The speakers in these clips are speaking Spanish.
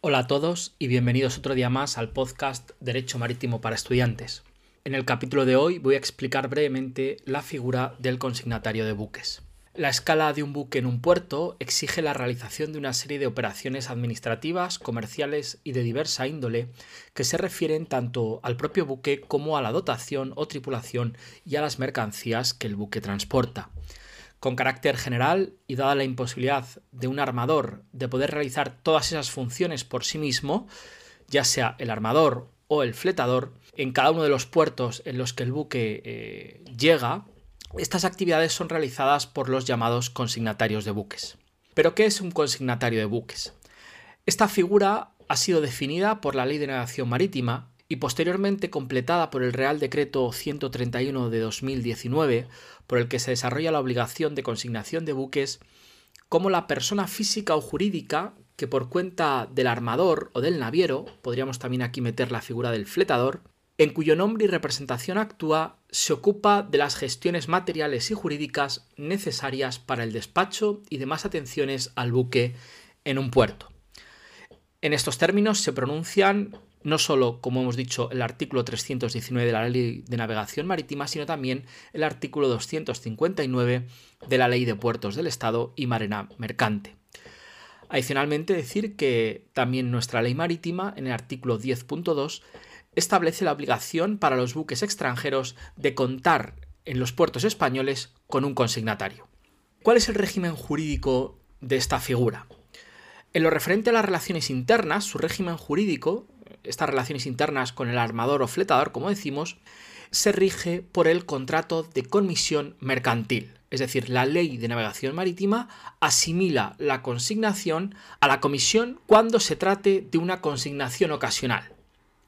Hola a todos y bienvenidos otro día más al podcast Derecho Marítimo para Estudiantes. En el capítulo de hoy voy a explicar brevemente la figura del consignatario de buques. La escala de un buque en un puerto exige la realización de una serie de operaciones administrativas, comerciales y de diversa índole que se refieren tanto al propio buque como a la dotación o tripulación y a las mercancías que el buque transporta. Con carácter general y dada la imposibilidad de un armador de poder realizar todas esas funciones por sí mismo, ya sea el armador o el fletador, en cada uno de los puertos en los que el buque eh, llega, estas actividades son realizadas por los llamados consignatarios de buques. ¿Pero qué es un consignatario de buques? Esta figura ha sido definida por la Ley de Navegación Marítima y posteriormente completada por el Real Decreto 131 de 2019, por el que se desarrolla la obligación de consignación de buques, como la persona física o jurídica que por cuenta del armador o del naviero, podríamos también aquí meter la figura del fletador, en cuyo nombre y representación actúa, se ocupa de las gestiones materiales y jurídicas necesarias para el despacho y demás atenciones al buque en un puerto. En estos términos se pronuncian no solo, como hemos dicho, el artículo 319 de la Ley de Navegación Marítima, sino también el artículo 259 de la Ley de Puertos del Estado y Marina Mercante. Adicionalmente, decir que también nuestra ley marítima, en el artículo 10.2, establece la obligación para los buques extranjeros de contar en los puertos españoles con un consignatario. ¿Cuál es el régimen jurídico de esta figura? En lo referente a las relaciones internas, su régimen jurídico estas relaciones internas con el armador o fletador, como decimos, se rige por el contrato de comisión mercantil. Es decir, la ley de navegación marítima asimila la consignación a la comisión cuando se trate de una consignación ocasional.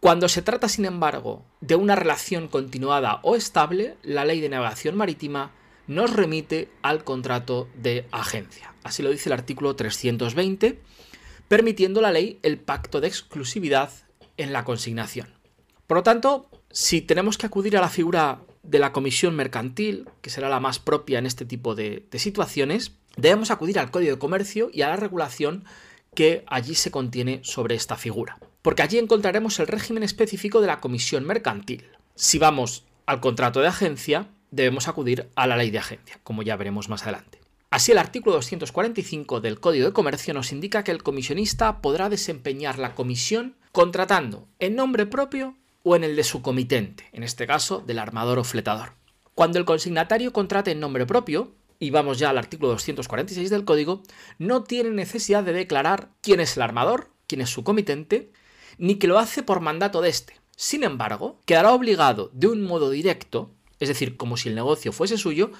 Cuando se trata, sin embargo, de una relación continuada o estable, la ley de navegación marítima nos remite al contrato de agencia. Así lo dice el artículo 320, permitiendo la ley el pacto de exclusividad en la consignación. Por lo tanto, si tenemos que acudir a la figura de la comisión mercantil, que será la más propia en este tipo de, situaciones, debemos acudir al Código de Comercio y a la regulación que allí se contiene sobre esta figura. Porque allí encontraremos el régimen específico de la comisión mercantil. Si vamos al contrato de agencia, debemos acudir a la ley de agencia, como ya veremos más adelante. Así, el artículo 245 del Código de Comercio nos indica que el comisionista podrá desempeñar la comisión contratando en nombre propio o en el de su comitente, en este caso del armador o fletador. Cuando el consignatario contrate en nombre propio, y vamos ya al artículo 246 del código, no tiene necesidad de declarar quién es el armador, quién es su comitente, ni que lo hace por mandato de éste. Sin embargo, quedará obligado de un modo directo, es decir, como si el negocio fuese suyo,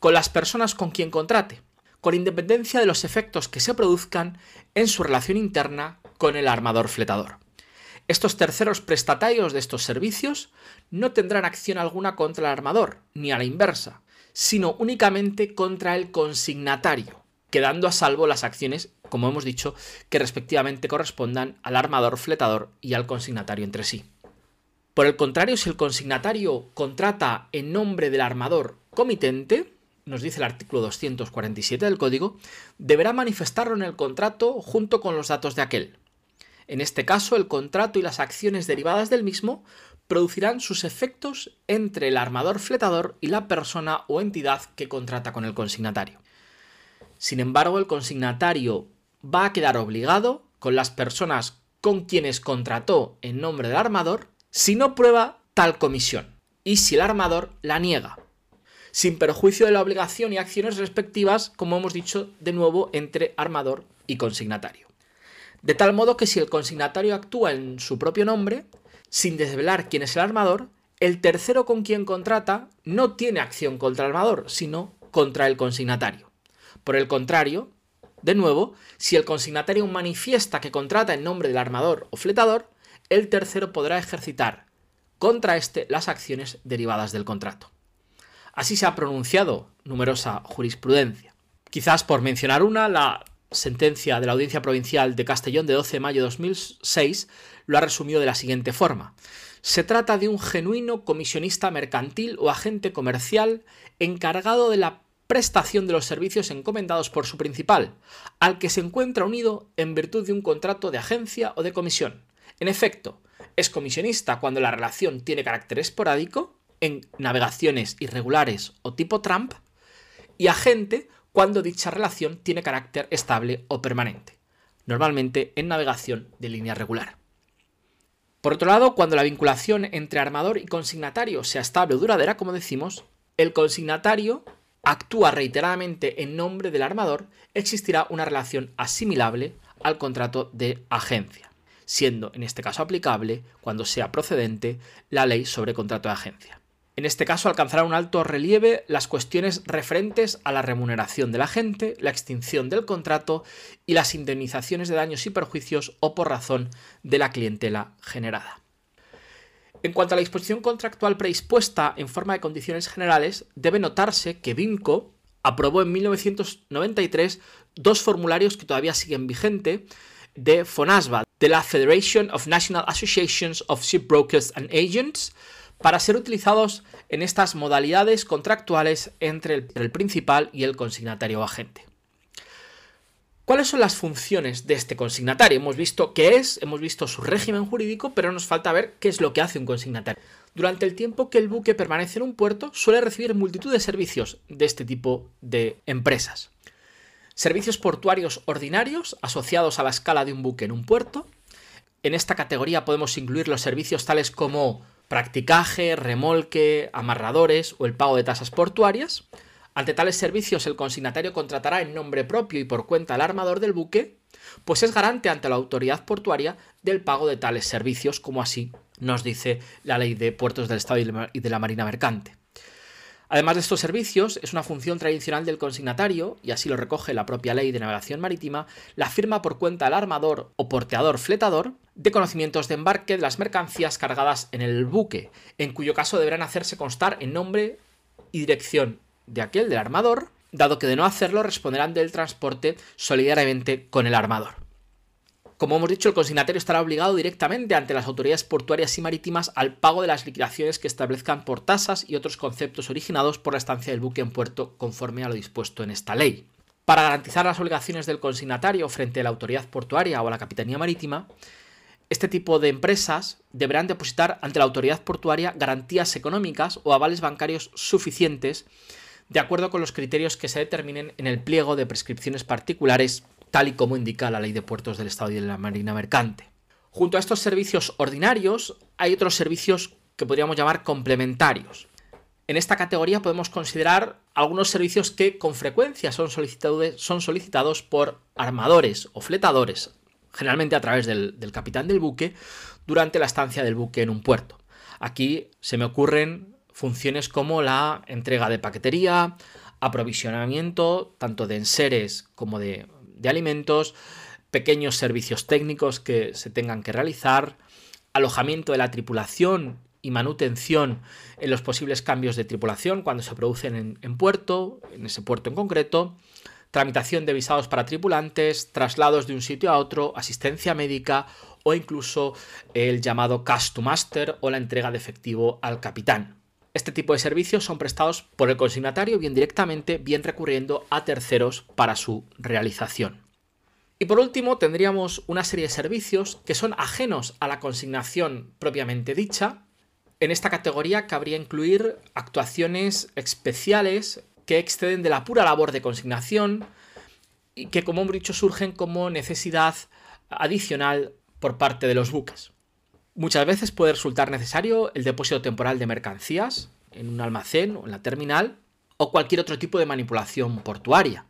con las personas con quien contrate, con independencia de los efectos que se produzcan en su relación interna con el armador fletador. Estos terceros prestatarios de estos servicios no tendrán acción alguna contra el armador, ni a la inversa, sino únicamente contra el consignatario, quedando a salvo las acciones, como hemos dicho, que respectivamente correspondan al armador fletador y al consignatario entre sí. Por el contrario, si el consignatario contrata en nombre del armador comitente, nos dice el artículo 247 del código, deberá manifestarlo en el contrato junto con los datos de aquel. En este caso, el contrato y las acciones derivadas del mismo producirán sus efectos entre el armador fletador y la persona o entidad que contrata con el consignatario. Sin embargo, el consignatario va a quedar obligado con las personas con quienes contrató en nombre del armador si no prueba tal comisión y si el armador la niega, sin perjuicio de la obligación y acciones respectivas, como hemos dicho de nuevo, entre armador y consignatario. De tal modo que si el consignatario actúa en su propio nombre, sin desvelar quién es el armador, el tercero con quien contrata no tiene acción contra el armador, sino contra el consignatario. Por el contrario, de nuevo, si el consignatario manifiesta que contrata en nombre del armador o fletador, el tercero podrá ejercitar contra éste las acciones derivadas del contrato. Así se ha pronunciado numerosa jurisprudencia. Quizás por mencionar una, la sentencia de la Audiencia Provincial de Castellón de 12 de mayo de 2006 lo ha resumido de la siguiente forma. Se trata de un genuino comisionista mercantil o agente comercial encargado de la prestación de los servicios encomendados por su principal, al que se encuentra unido en virtud de un contrato de agencia o de comisión. En efecto, es comisionista cuando la relación tiene carácter esporádico, en navegaciones irregulares o tipo Trump, y agente cuando dicha relación tiene carácter estable o permanente, normalmente en navegación de línea regular. Por otro lado, cuando la vinculación entre armador y consignatario sea estable o duradera, como decimos, el consignatario actúa reiteradamente en nombre del armador, existirá una relación asimilable al contrato de agencia, siendo en este caso aplicable, cuando sea procedente, la ley sobre contrato de agencia. En este caso alcanzará un alto relieve las cuestiones referentes a la remuneración del agente, la extinción del contrato y las indemnizaciones de daños y perjuicios o por razón de la clientela generada. En cuanto a la disposición contractual predispuesta en forma de condiciones generales, debe notarse que BIMCO aprobó en 1993 dos formularios que todavía siguen vigente de FONASBA, de la Federation of National Associations of Shipbrokers and Agents, para ser utilizados en estas modalidades contractuales entre el, principal y el consignatario o agente. ¿Cuáles son las funciones de este consignatario? Hemos visto qué es, hemos visto su régimen jurídico, pero nos falta ver qué es lo que hace un consignatario. Durante el tiempo que el buque permanece en un puerto, suele recibir multitud de servicios de este tipo de empresas. Servicios portuarios ordinarios asociados a la escala de un buque en un puerto. En esta categoría podemos incluir los servicios tales como practicaje, remolque, amarradores o el pago de tasas portuarias. Ante tales servicios el consignatario contratará en nombre propio y por cuenta al armador del buque, pues es garante ante la autoridad portuaria del pago de tales servicios, como así nos dice la ley de puertos del Estado y de la Marina Mercante. Además de estos servicios, es una función tradicional del consignatario, y así lo recoge la propia ley de navegación marítima, la firma por cuenta al armador o porteador fletador de conocimientos de embarque de las mercancías cargadas en el buque, en cuyo caso deberán hacerse constar en nombre y dirección de aquel del armador, dado que de no hacerlo responderán del transporte solidariamente con el armador. Como hemos dicho, el consignatario estará obligado directamente ante las autoridades portuarias y marítimas al pago de las liquidaciones que establezcan por tasas y otros conceptos originados por la estancia del buque en puerto conforme a lo dispuesto en esta ley. Para garantizar las obligaciones del consignatario frente a la autoridad portuaria o a la capitanía marítima, este tipo de empresas deberán depositar ante la autoridad portuaria garantías económicas o avales bancarios suficientes de acuerdo con los criterios que se determinen en el pliego de prescripciones particulares tal y como indica la Ley de Puertos del Estado y de la Marina Mercante. Junto a estos servicios ordinarios, hay otros servicios que podríamos llamar complementarios. En esta categoría podemos considerar algunos servicios que con frecuencia son solicitados, por armadores o fletadores, generalmente a través del, del capitán del buque, durante la estancia del buque en un puerto. Aquí se me ocurren funciones como la entrega de paquetería, aprovisionamiento tanto de enseres como de de alimentos, pequeños servicios técnicos que se tengan que realizar, alojamiento de la tripulación y manutención en los posibles cambios de tripulación cuando se producen en, puerto, en ese puerto en concreto, tramitación de visados para tripulantes, traslados de un sitio a otro, asistencia médica o incluso el llamado cash to master o la entrega de efectivo al capitán. Este tipo de servicios son prestados por el consignatario bien directamente, bien recurriendo a terceros para su realización. Y por último, tendríamos una serie de servicios que son ajenos a la consignación propiamente dicha. En esta categoría cabría incluir actuaciones especiales que exceden de la pura labor de consignación y que, como hemos dicho, surgen como necesidad adicional por parte de los buques. Muchas veces puede resultar necesario el depósito temporal de mercancías en un almacén o en la terminal o cualquier otro tipo de manipulación portuaria.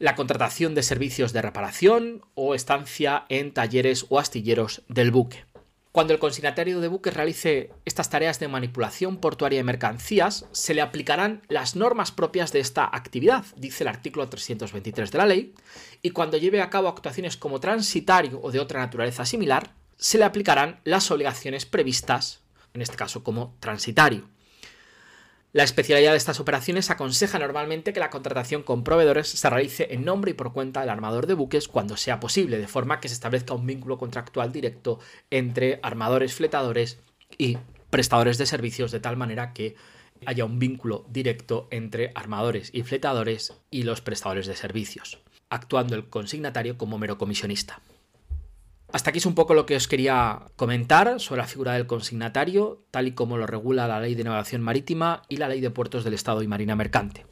La contratación de servicios de reparación o estancia en talleres o astilleros del buque. Cuando el consignatario de buques realice estas tareas de manipulación portuaria de mercancías, se le aplicarán las normas propias de esta actividad, dice el artículo 323 de la ley, y cuando lleve a cabo actuaciones como transitario o de otra naturaleza similar, se le aplicarán las obligaciones previstas, en este caso como transitario. La especialidad de estas operaciones aconseja normalmente que la contratación con proveedores se realice en nombre y por cuenta del armador de buques cuando sea posible, de forma que se establezca un vínculo contractual directo entre armadores, fletadores y prestadores de servicios, de tal manera que haya un vínculo directo entre armadores y fletadores y los prestadores de servicios, actuando el consignatario como mero comisionista. Hasta aquí es un poco lo que os quería comentar sobre la figura del consignatario, tal y como lo regula la Ley de Navegación Marítima y la Ley de Puertos del Estado y Marina Mercante.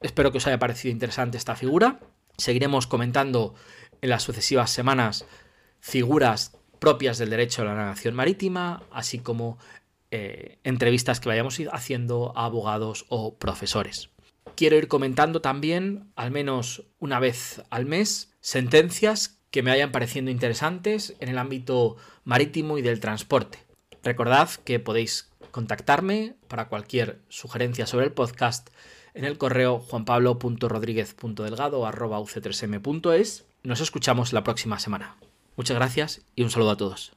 Espero que os haya parecido interesante esta figura. Seguiremos comentando en las sucesivas semanas figuras propias del derecho a la navegación marítima, así como eh, entrevistas que vayamos haciendo a abogados o profesores. Quiero ir comentando también, al menos una vez al mes, sentencias que me vayan pareciendo interesantes en el ámbito marítimo y del transporte. Recordad que podéis contactarme para cualquier sugerencia sobre el podcast en el correo juanpablo.rodríguez.delgado.uc3m.es. Nos escuchamos la próxima semana. Muchas gracias y un saludo a todos.